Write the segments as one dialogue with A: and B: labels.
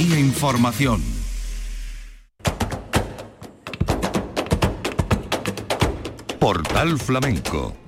A: Información. Portal Flamenco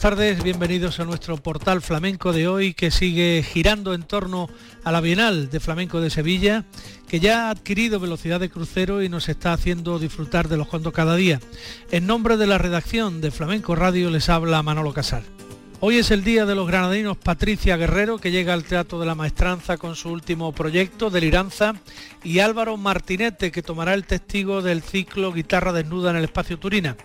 B: Buenas tardes, bienvenidos a nuestro portal flamenco de hoy que sigue girando en torno a la Bienal de Flamenco de Sevilla, que ya ha adquirido velocidad de crucero y nos está haciendo disfrutar de los cuantos cada día. En nombre de la redacción de Flamenco Radio les habla Manolo Casal. Hoy es el día de los granadinos Patricia Guerrero, que llega al Teatro de la Maestranza con su último proyecto, Deliranza, y Álvaro Martinete, que tomará el testigo del ciclo Guitarra Desnuda en el Espacio Turina.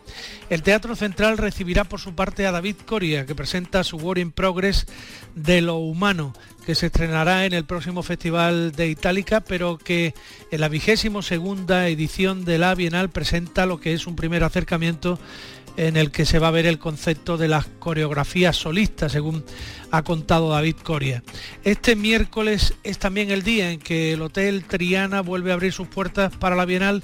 B: El Teatro Central recibirá por su parte a David Coria, que presenta su War in Progress de lo humano, que se estrenará en el próximo Festival de Itálica, pero que en la vigésimo segunda edición de la Bienal presenta lo que es un primer acercamiento en el que se va a ver el concepto de las coreografías solistas, según ha contado David Coria. Este miércoles es también el día en que el Hotel Triana vuelve a abrir sus puertas para la Bienal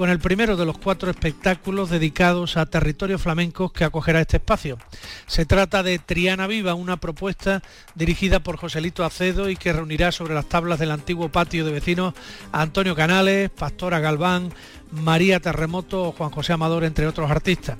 B: con el primero de los cuatro espectáculos dedicados a territorios flamencos que acogerá este espacio. Se trata de Triana Viva, una propuesta dirigida por Joselito Acedo y que reunirá sobre las tablas del antiguo patio de vecinos a Antonio Canales, Pastora Galván, María Terremoto o Juan José Amador, entre otros artistas.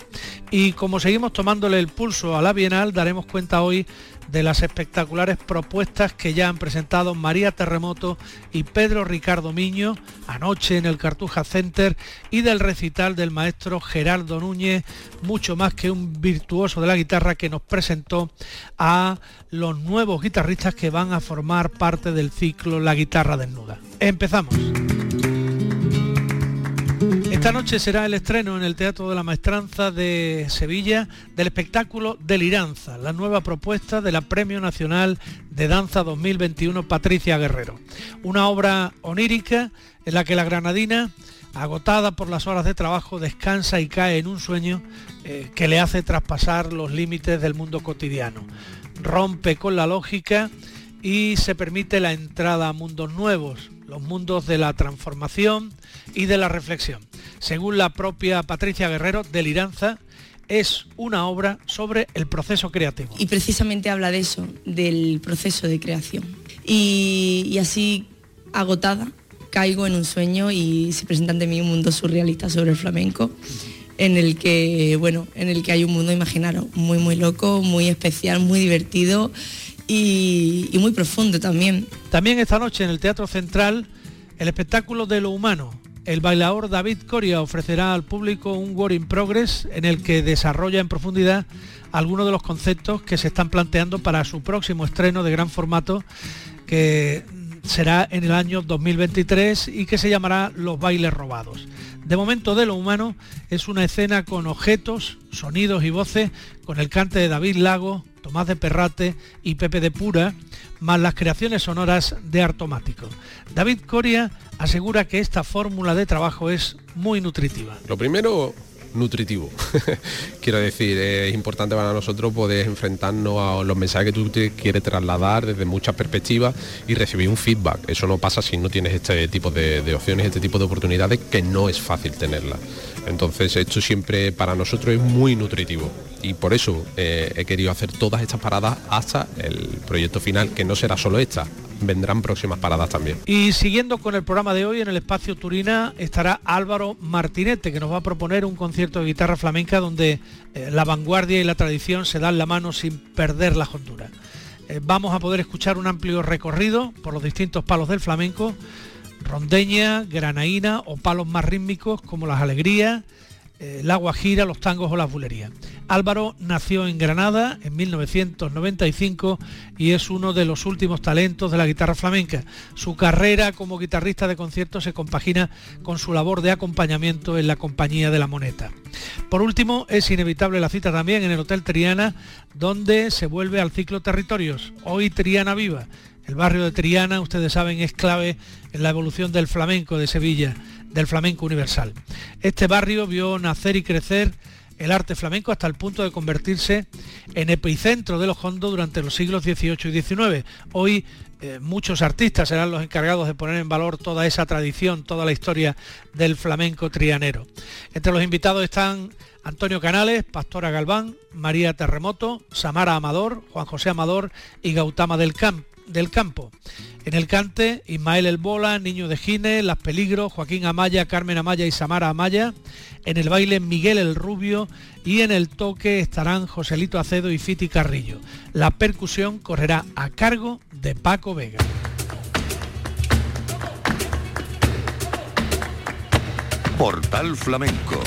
B: Y como seguimos tomándole el pulso a la Bienal, daremos cuenta hoy de las espectaculares propuestas que ya han presentado María Terremoto y Pedro Ricardo Miño anoche en el Cartuja Center y del recital del maestro Gerardo Núñez, mucho más que un virtuoso de la guitarra que nos presentó a los nuevos guitarristas que van a formar parte del ciclo La Guitarra Desnuda. Empezamos. Esta noche será el estreno en el Teatro de la Maestranza de Sevilla del espectáculo Deliranza, la nueva propuesta de la Premio Nacional de Danza 2021 Patricia Guerrero. Una obra onírica en la que la granadina, agotada por las horas de trabajo, descansa y cae en un sueño eh, que le hace traspasar los límites del mundo cotidiano. Rompe con la lógica y se permite la entrada a mundos nuevos, los mundos de la transformación y de la reflexión. Según la propia Patricia Guerrero, Deliranza es una obra sobre el proceso creativo.
C: Y precisamente habla de eso, del proceso de creación. Y, así, agotada, caigo en un sueño y se presenta ante mí un mundo surrealista sobre el flamenco en el que, bueno, en el que hay un mundo imaginario muy, muy loco, muy especial, muy divertido y, muy profundo también.
B: También esta noche en el Teatro Central, el espectáculo de lo humano. El bailador David Coria ofrecerá al público un Work in Progress en el que desarrolla en profundidad algunos de los conceptos que se están planteando para su próximo estreno de gran formato que será en el año 2023 y que se llamará Los bailes robados. De momento de lo humano es una escena con objetos, sonidos y voces, con el cante de David Lago, Tomás de Perrate y Pepe de Pura, más las creaciones sonoras de Artomático. David Coria asegura que esta fórmula de trabajo es muy nutritiva.
D: Lo primero, nutritivo. Quiero decir, es importante para nosotros poder enfrentarnos a los mensajes que tú te quieres trasladar desde muchas perspectivas y recibir un feedback. Eso no pasa si no tienes este tipo de, de opciones, este tipo de oportunidades, que no es fácil tenerlas. Entonces esto siempre para nosotros es muy nutritivo y por eso eh, he querido hacer todas estas paradas hasta el proyecto final, que no será solo esta, vendrán próximas paradas también.
B: Y siguiendo con el programa de hoy, en el espacio Turina estará Álvaro Martinete, que nos va a proponer un concierto de guitarra flamenca donde eh, la vanguardia y la tradición se dan la mano sin perder la hondura. Eh, vamos a poder escuchar un amplio recorrido por los distintos palos del flamenco rondeña, granaína o palos más rítmicos como las alegrías, eh, la guajira, los tangos o las bulerías. Álvaro nació en Granada en 1995 y es uno de los últimos talentos de la guitarra flamenca. Su carrera como guitarrista de conciertos se compagina con su labor de acompañamiento en la compañía de la moneta. Por último, es inevitable la cita también en el Hotel Triana, donde se vuelve al ciclo territorios. Hoy Triana Viva el barrio de Triana, ustedes saben, es clave en la evolución del flamenco de Sevilla. del flamenco universal. Este barrio vio nacer y crecer el arte flamenco hasta el punto de convertirse en epicentro de los hondos durante los siglos XVIII y XIX. Hoy eh, muchos artistas serán los encargados de poner en valor toda esa tradición, toda la historia del flamenco trianero. Entre los invitados están Antonio Canales, Pastora Galván, María Terremoto, Samara Amador, Juan José Amador y Gautama del, del Campo. En el cante, Ismael El Bola, Niño de Gine, Las Peligros, Joaquín Amaya, Carmen Amaya y Samara Amaya. En el baile, Miguel el Rubio. Y en el toque estarán Joselito Acedo y Fiti Carrillo. La percusión correrá a cargo de Paco Vega.
A: Portal Flamenco.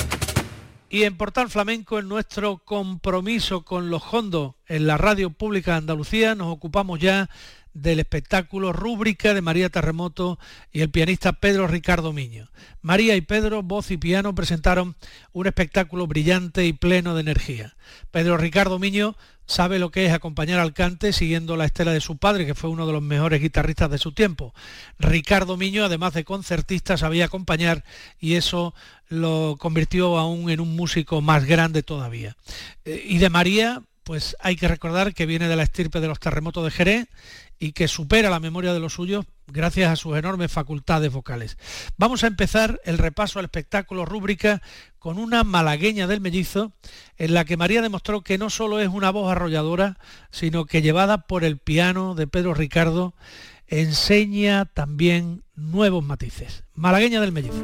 B: Y en Portal Flamenco, en nuestro compromiso con los hondos en la radio pública de Andalucía, nos ocupamos ya del espectáculo Rúbrica de María Terremoto y el pianista Pedro Ricardo Miño. María y Pedro, voz y piano, presentaron un espectáculo brillante y pleno de energía. Pedro Ricardo Miño sabe lo que es acompañar al cante siguiendo la estela de su padre, que fue uno de los mejores guitarristas de su tiempo. Ricardo Miño, además de concertista, sabía acompañar y eso lo convirtió aún en un músico más grande todavía. Eh, y de María, pues hay que recordar que viene de la estirpe de los terremotos de Jerez y que supera la memoria de los suyos gracias a sus enormes facultades vocales. Vamos a empezar el repaso al espectáculo rúbrica con una malagueña del mellizo en la que María demostró que no solo es una voz arrolladora, sino que llevada por el piano de Pedro Ricardo enseña también nuevos matices. Malagueña del mellizo.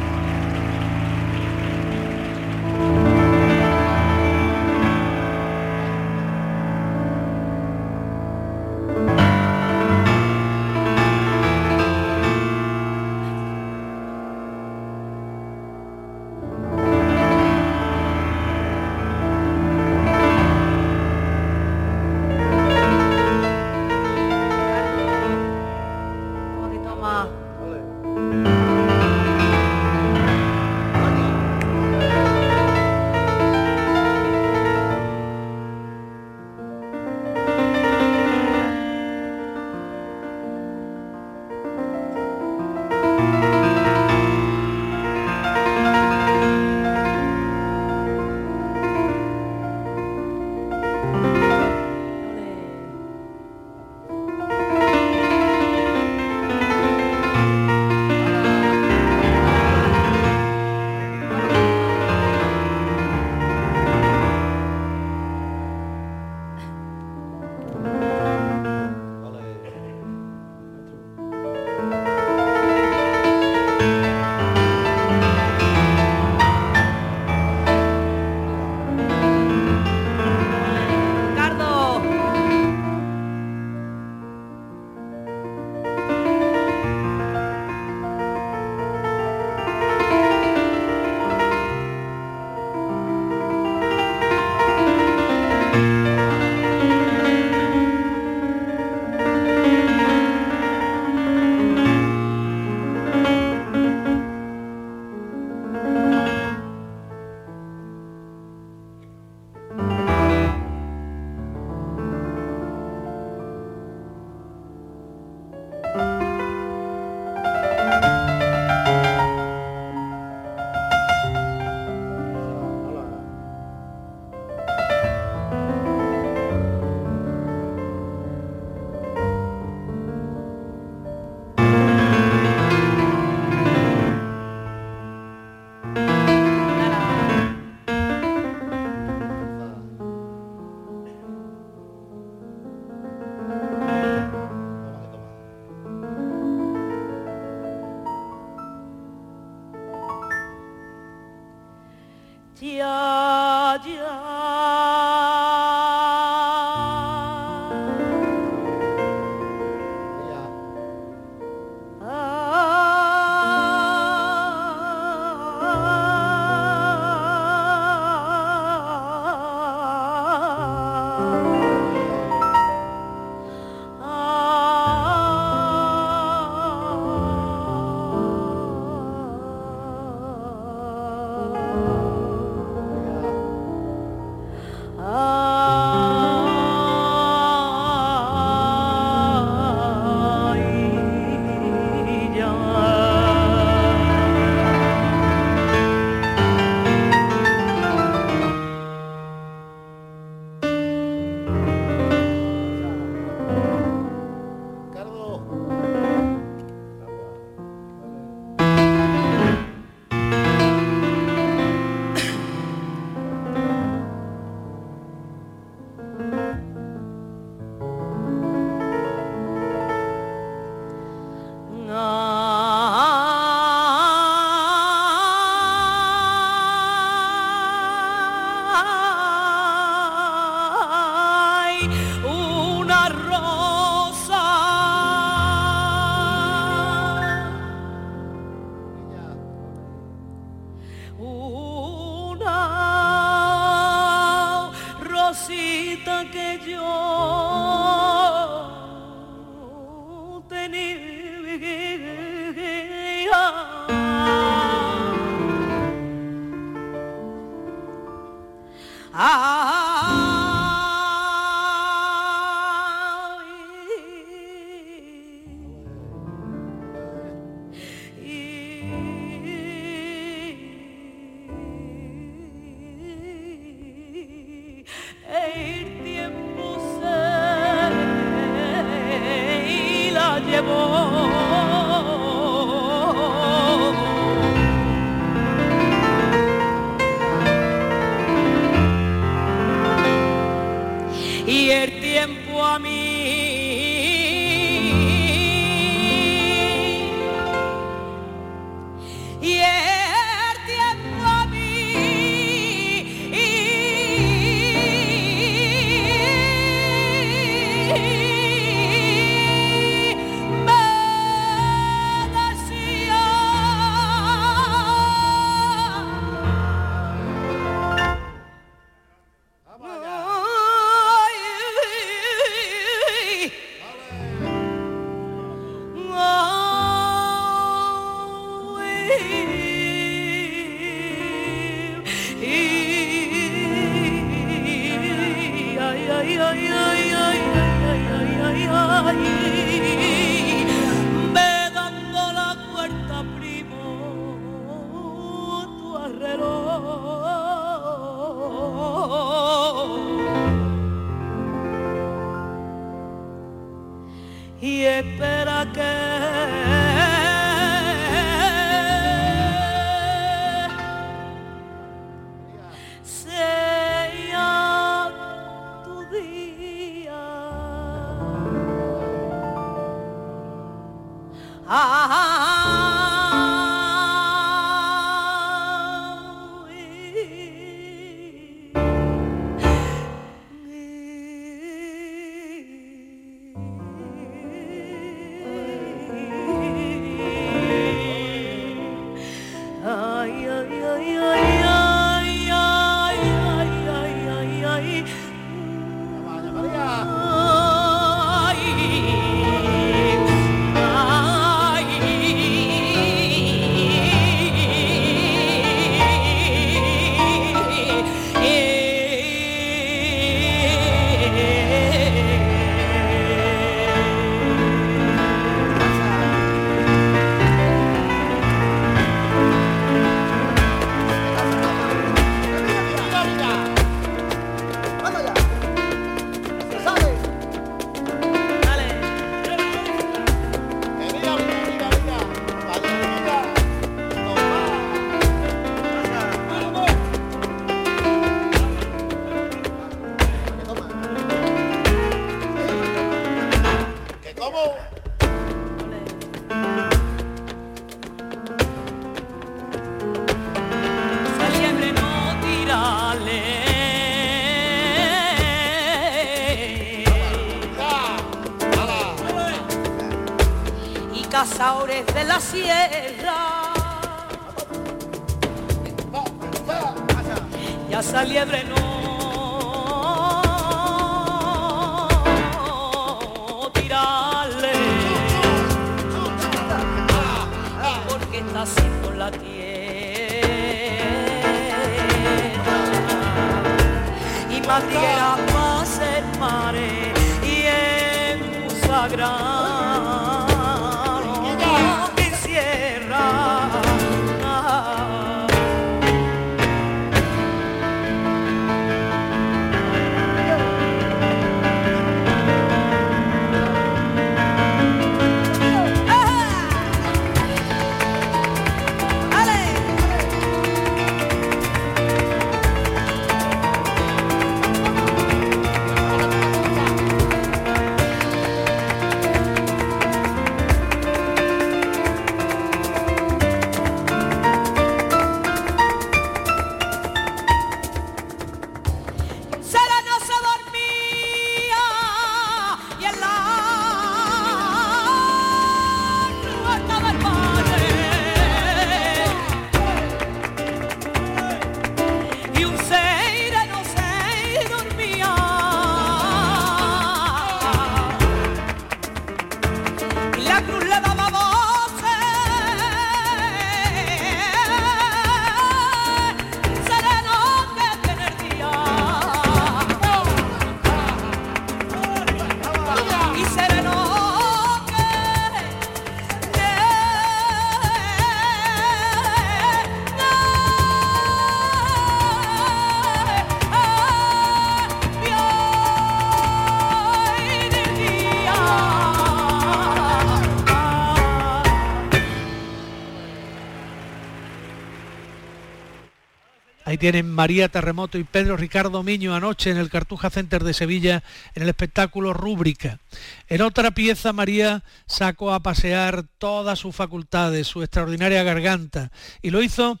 B: Tienen María Terremoto y Pedro Ricardo Miño anoche en el Cartuja Center de Sevilla en el espectáculo Rúbrica. En otra pieza María sacó a pasear todas sus facultades, su extraordinaria garganta y lo hizo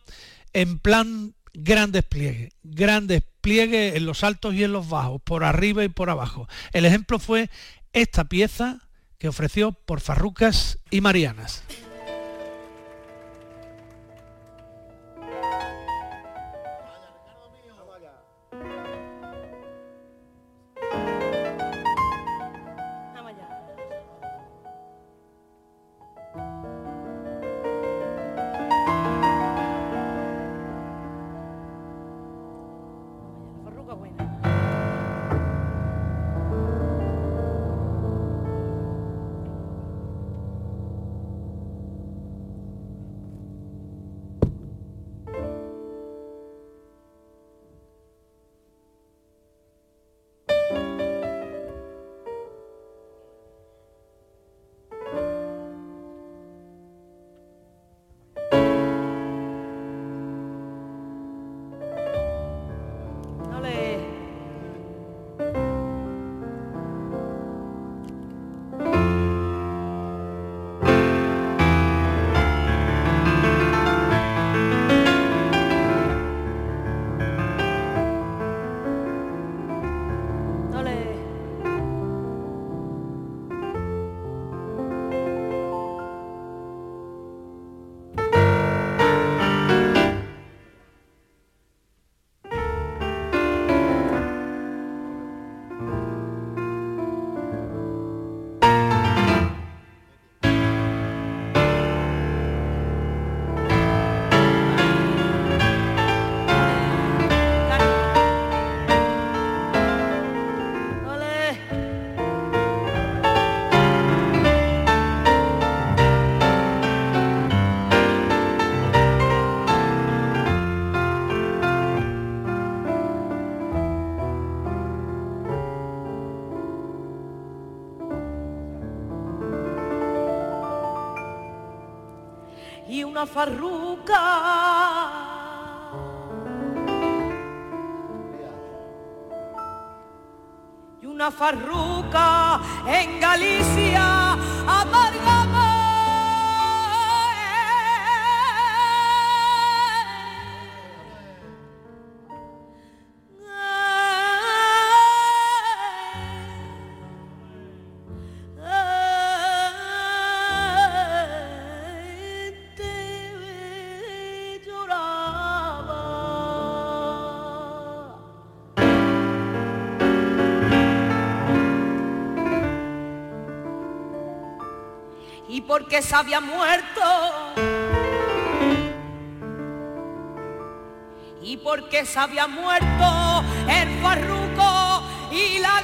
B: en plan gran despliegue, gran despliegue en los altos y en los bajos, por arriba y por abajo. El ejemplo fue esta pieza que ofreció por Farrucas y Marianas.
E: Y una farruca. Y una farruca en Galicia porque se había muerto. Y porque se había muerto el farruco y la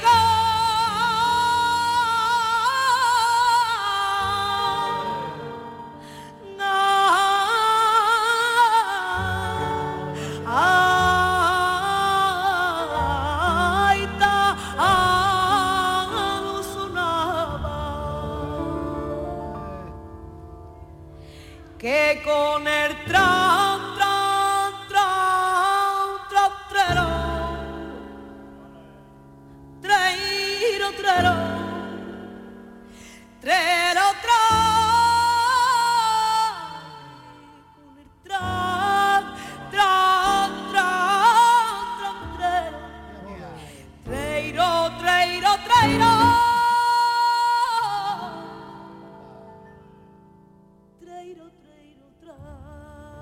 E: Treiro, treiro, tra.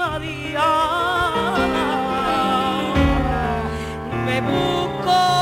E: María, me busco.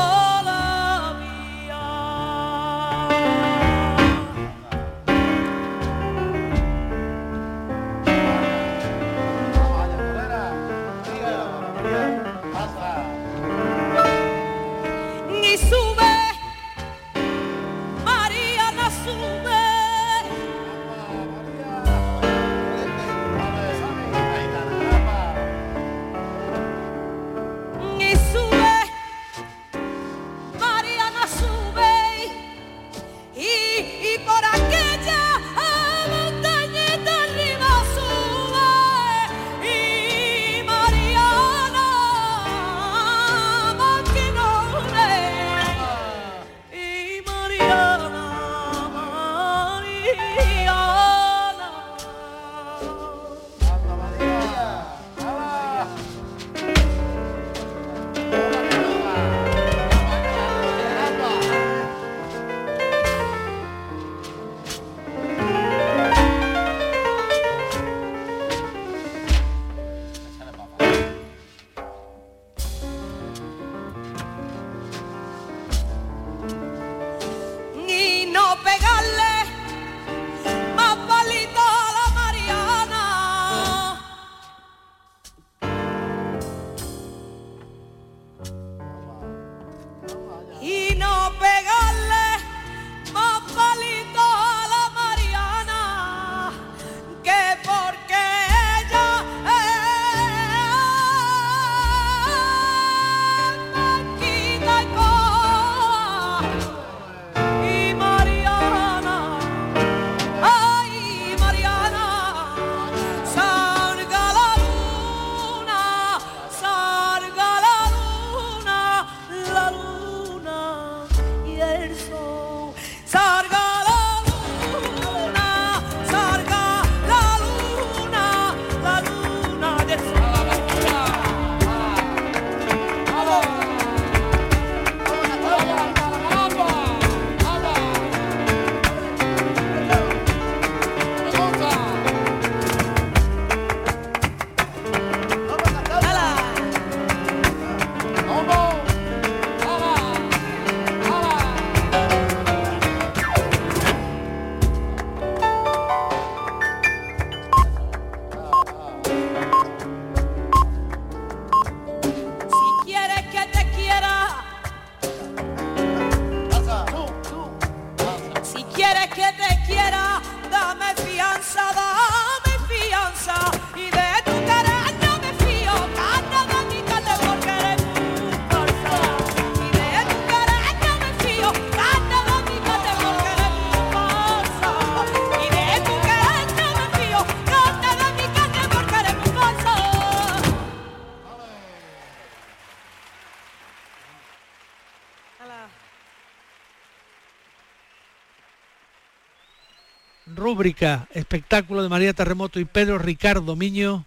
E: Espectáculo de María Terremoto y Pedro Ricardo Miño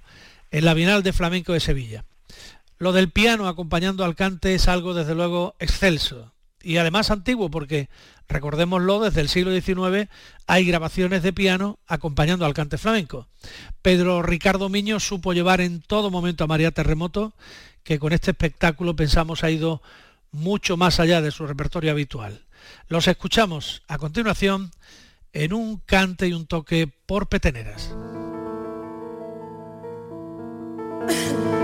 E: en la Bienal de Flamenco de Sevilla. Lo del piano acompañando al cante es algo desde luego excelso y además antiguo porque recordémoslo desde el siglo XIX hay grabaciones de piano acompañando al cante flamenco. Pedro Ricardo Miño supo llevar en todo momento a María Terremoto que con este espectáculo pensamos ha ido mucho más allá de su repertorio habitual. Los escuchamos a continuación en un cante y un toque por peteneras.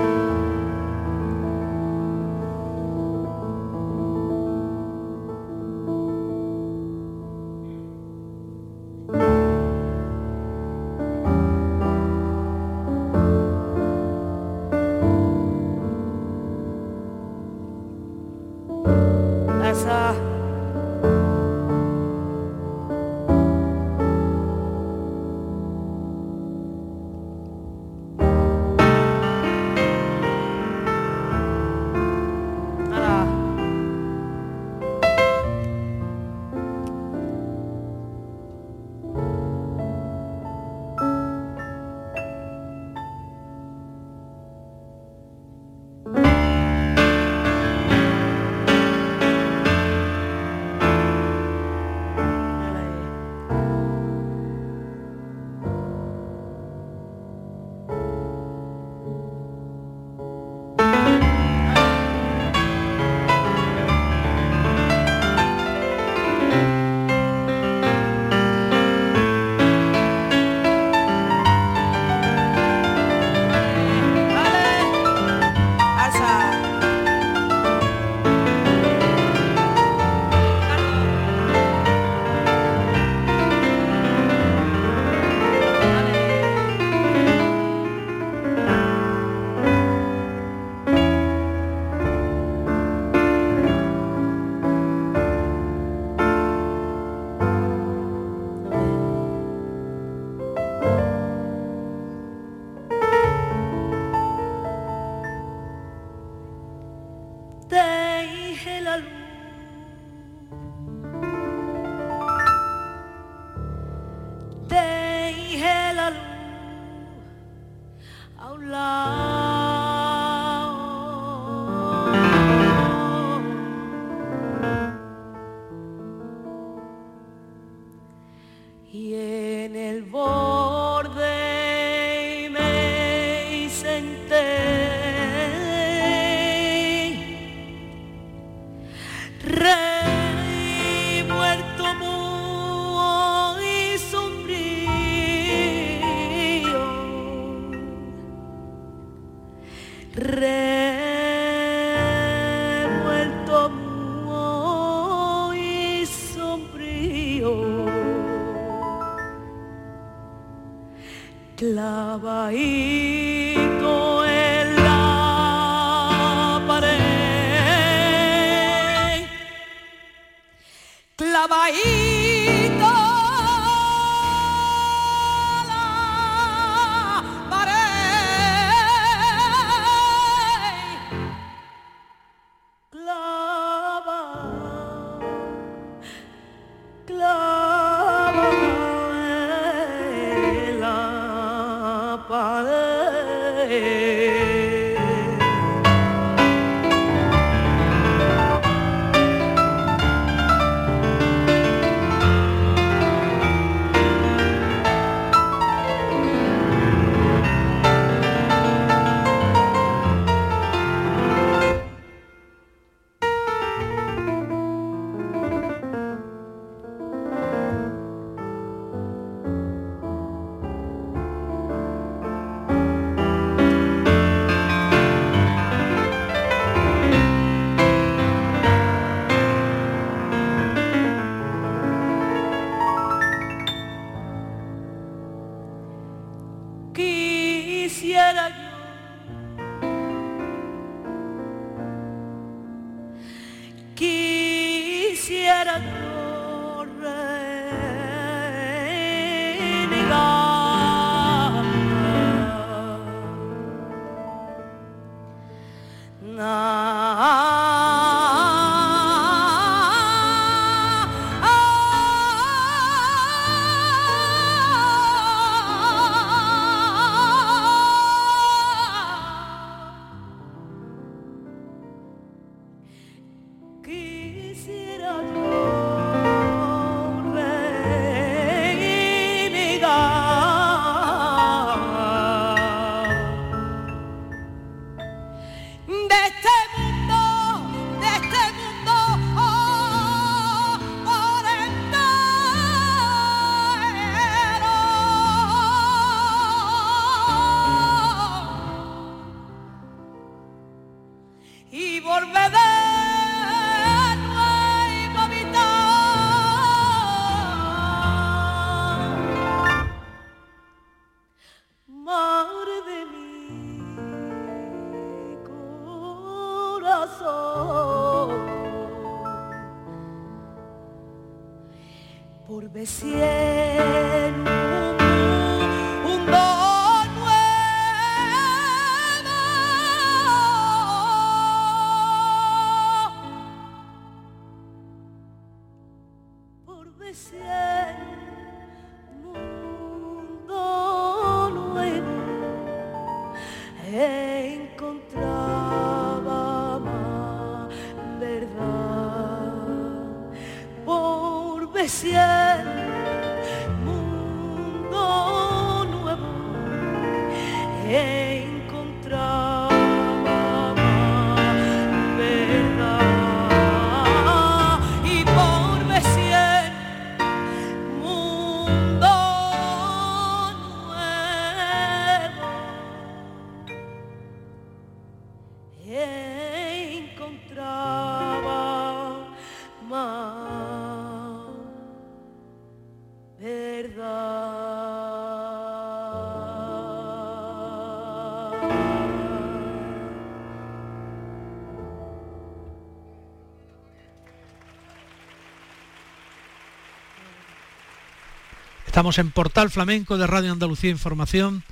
B: Estamos en Portal Flamenco de Radio Andalucía Información.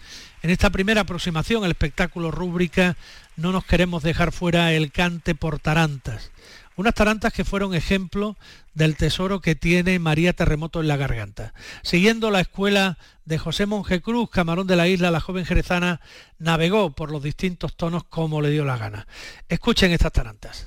B: En esta primera aproximación al espectáculo rúbrica no nos queremos dejar fuera el cante por tarantas. Unas tarantas que fueron ejemplo del tesoro que tiene María Terremoto en la garganta. Siguiendo la escuela de José Monje Cruz, camarón de la isla, la joven jerezana navegó por los distintos tonos como le dio la gana. Escuchen estas tarantas.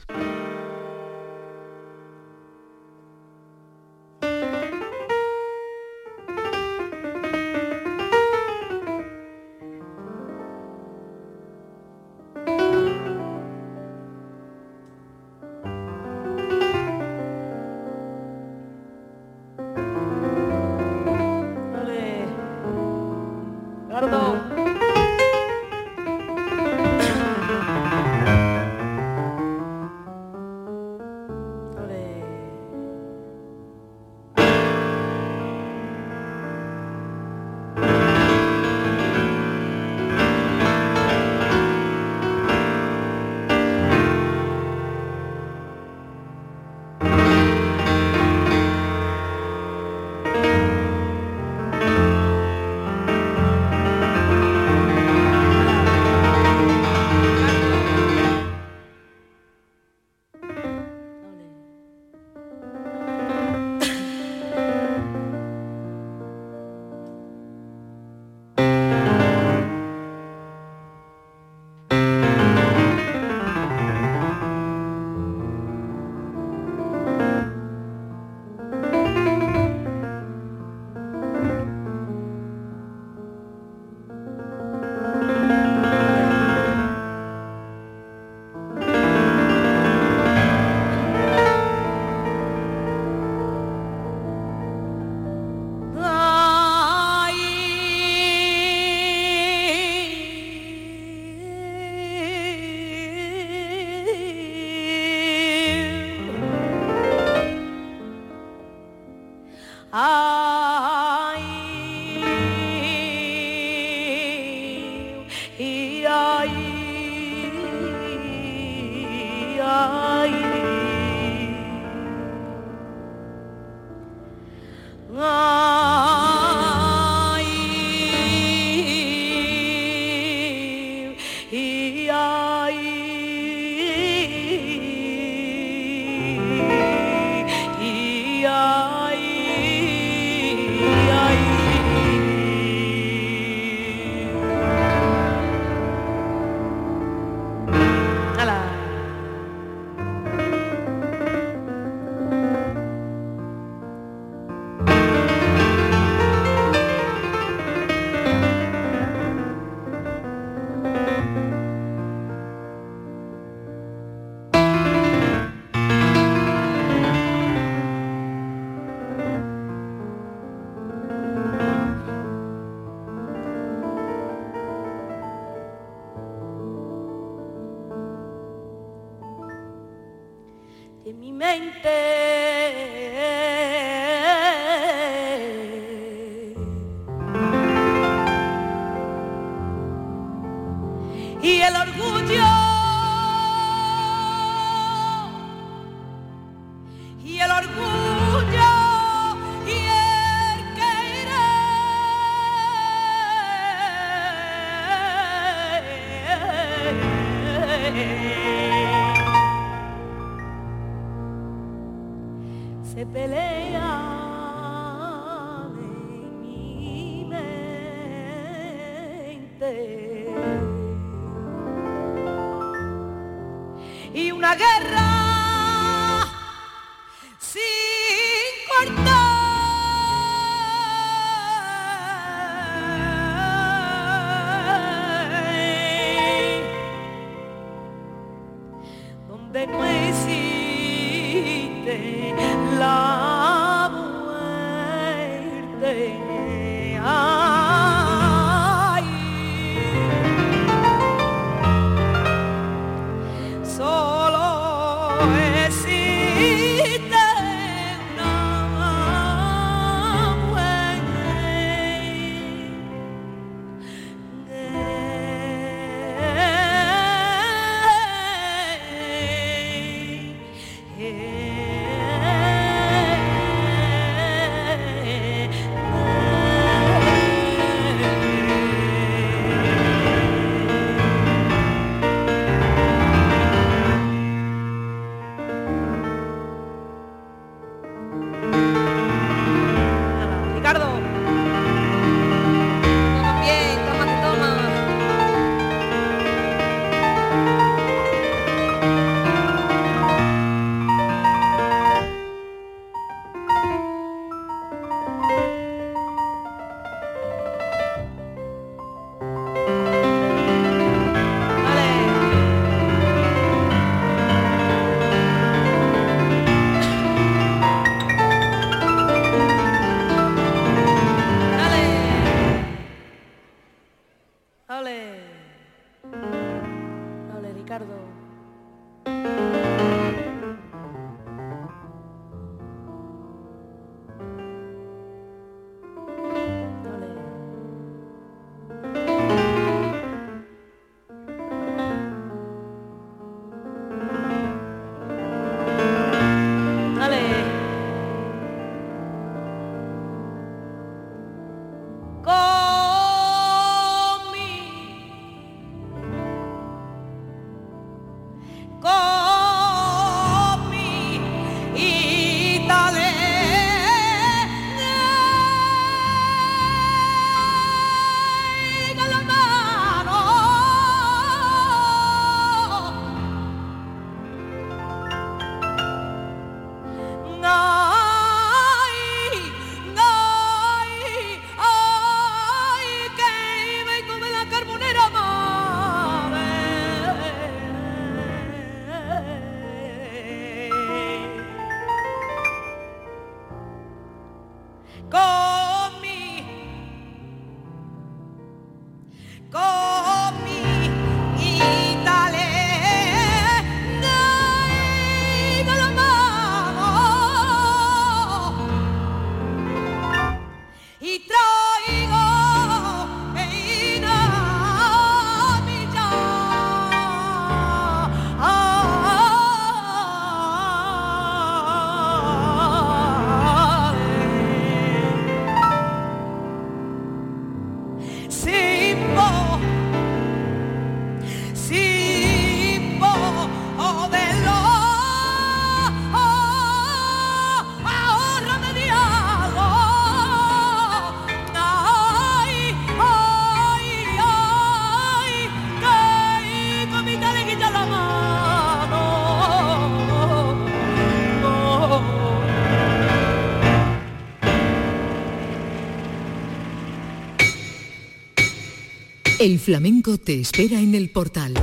F: El
G: flamenco te espera en el portal.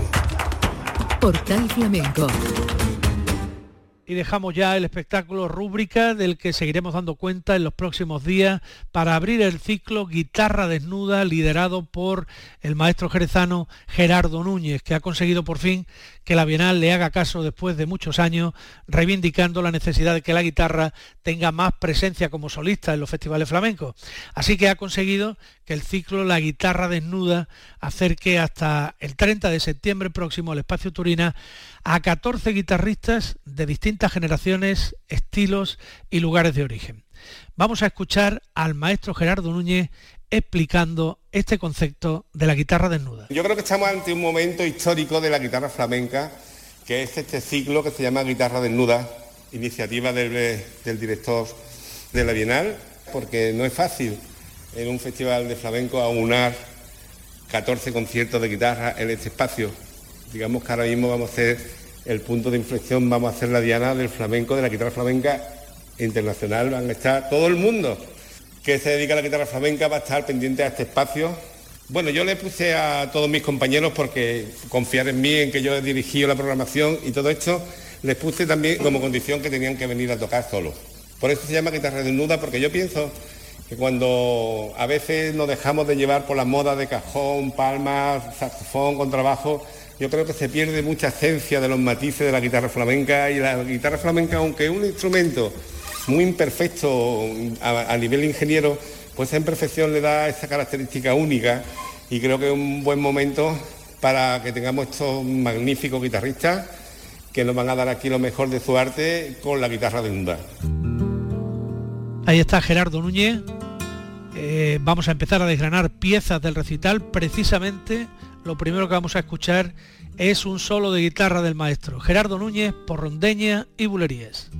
G: Portal Flamenco
B: dejamos ya el espectáculo rúbrica del que seguiremos dando cuenta en los próximos días para abrir el ciclo Guitarra Desnuda liderado por el maestro jerezano Gerardo Núñez, que ha conseguido por fin que la Bienal le haga caso después de muchos años, reivindicando la necesidad de que la guitarra tenga más presencia como solista en los festivales flamencos. Así que ha conseguido que el ciclo La Guitarra Desnuda acerque hasta el 30 de septiembre próximo al Espacio Turina a 14 guitarristas de distintas generaciones, estilos y lugares de origen. Vamos a escuchar al maestro Gerardo Núñez explicando este concepto de la guitarra desnuda.
H: Yo creo que estamos ante un momento histórico de la guitarra flamenca, que es este ciclo que se llama Guitarra Desnuda, iniciativa del, del director de la Bienal, porque no es fácil en un festival de flamenco aunar 14 conciertos de guitarra en este espacio. Digamos que ahora mismo vamos a hacer el punto de inflexión, vamos a hacer la diana del flamenco, de la guitarra flamenca internacional, van a estar todo el mundo que se dedica a la guitarra flamenca va a estar pendiente a este espacio. Bueno, yo le puse a todos mis compañeros porque confiar en mí, en que yo he dirigido la programación y todo esto, les puse también como condición que tenían que venir a tocar solo. Por eso se llama guitarra desnuda, porque yo pienso que cuando a veces nos dejamos de llevar por la moda de cajón, palmas, saxofón, contrabajo, yo creo que se pierde mucha esencia de los matices de la guitarra flamenca y la guitarra flamenca, aunque es un instrumento muy imperfecto a, nivel ingeniero, pues esa imperfección le da esa característica única y creo que es un buen momento para que tengamos estos magníficos guitarristas que nos van a dar aquí lo mejor de su arte con la guitarra de desnuda.
B: Ahí está Gerardo Núñez. Eh, vamos a empezar a desgranar piezas del recital. Precisamente lo primero que vamos a escuchar es un solo de guitarra del maestro Gerardo Núñez por Rondeña y Bulerías.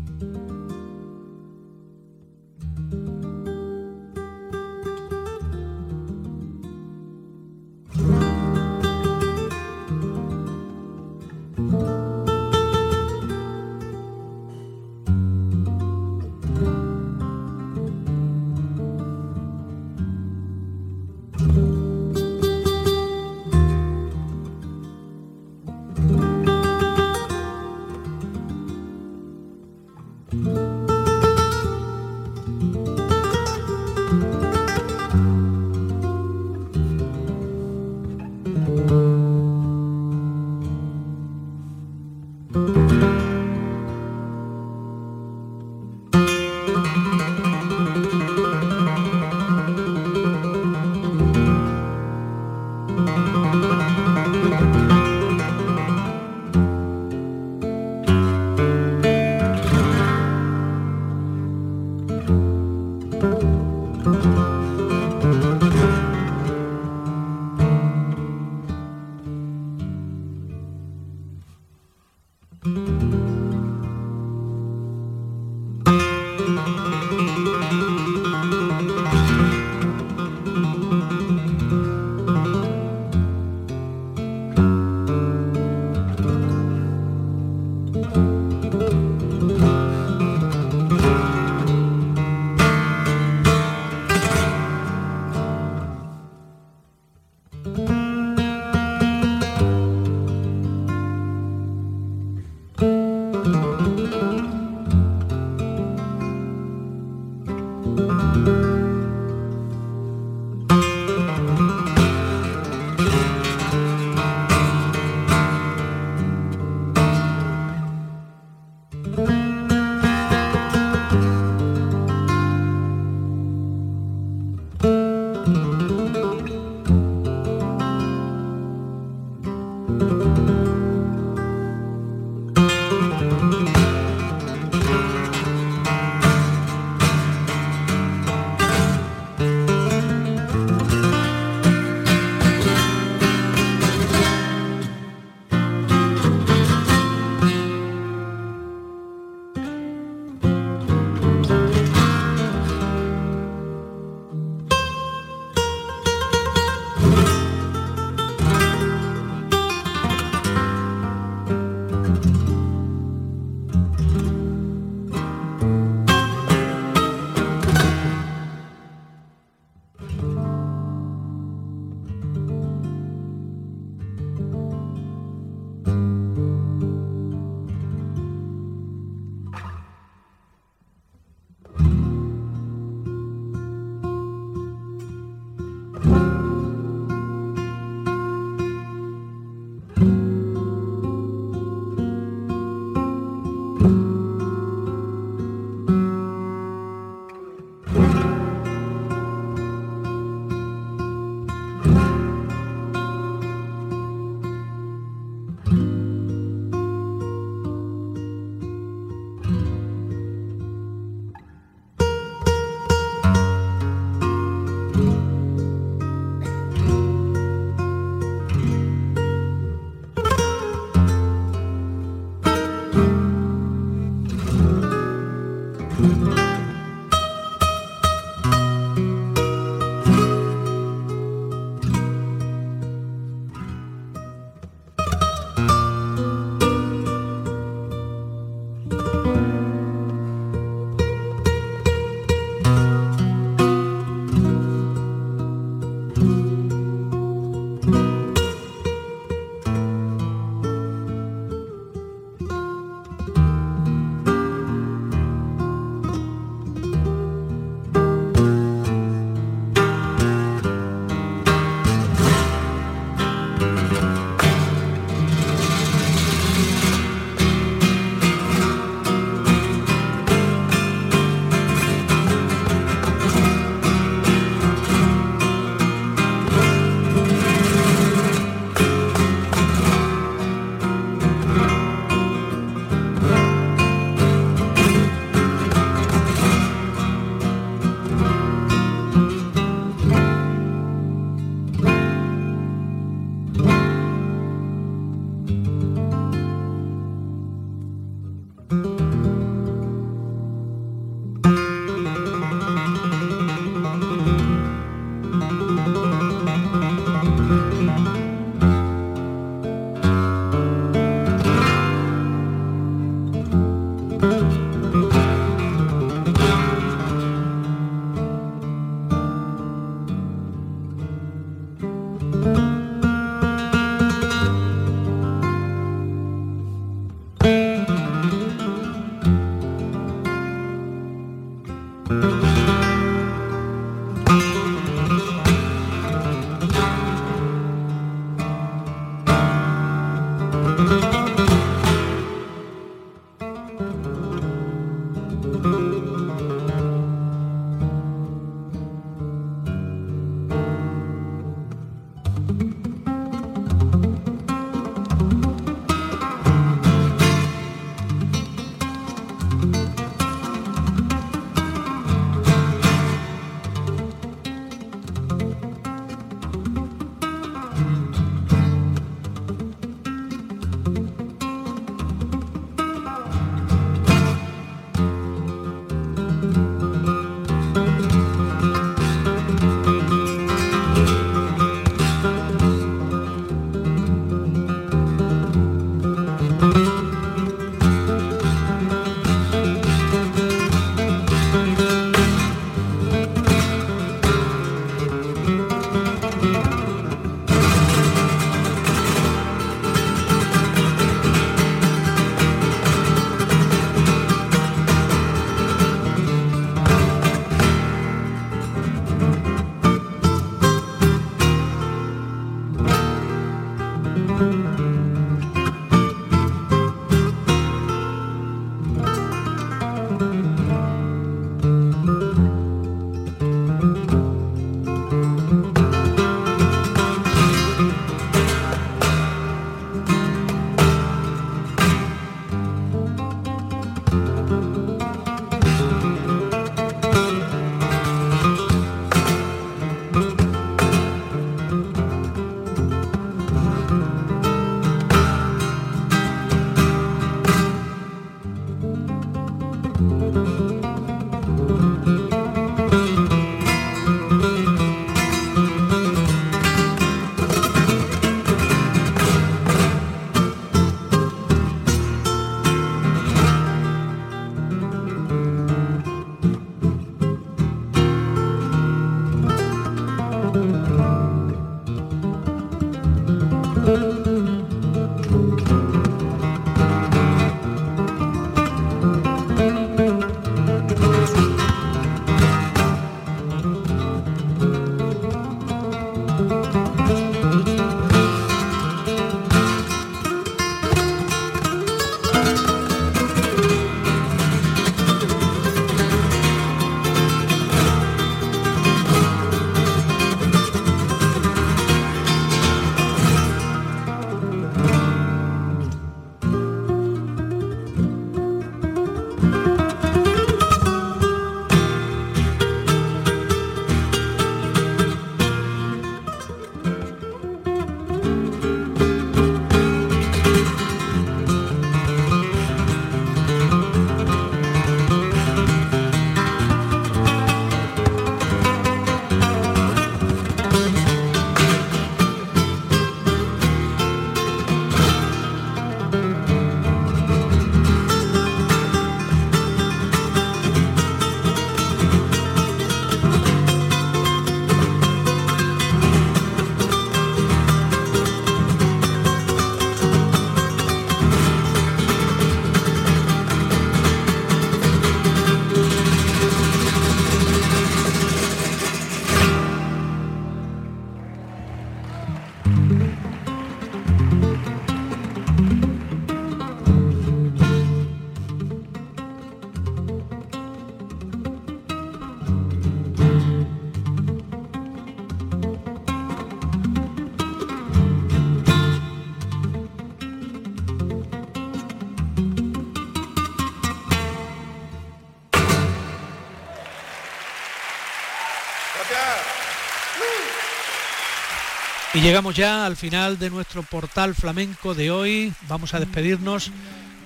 B: Llegamos ya al final de nuestro portal flamenco de hoy. Vamos a despedirnos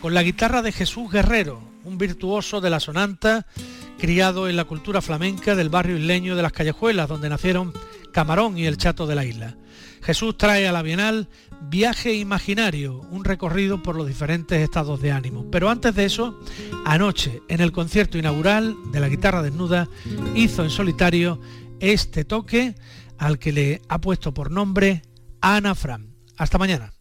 B: con la guitarra de Jesús Guerrero, un virtuoso de la sonanta, criado en la cultura flamenca del barrio isleño de las Callejuelas, donde nacieron Camarón y el Chato de la isla. Jesús trae a la Bienal Viaje Imaginario, un recorrido por los diferentes estados de ánimo. Pero antes de eso, anoche, en el concierto inaugural de la guitarra desnuda, hizo en solitario este toque al que le ha puesto por nombre Ana Fran. Hasta mañana.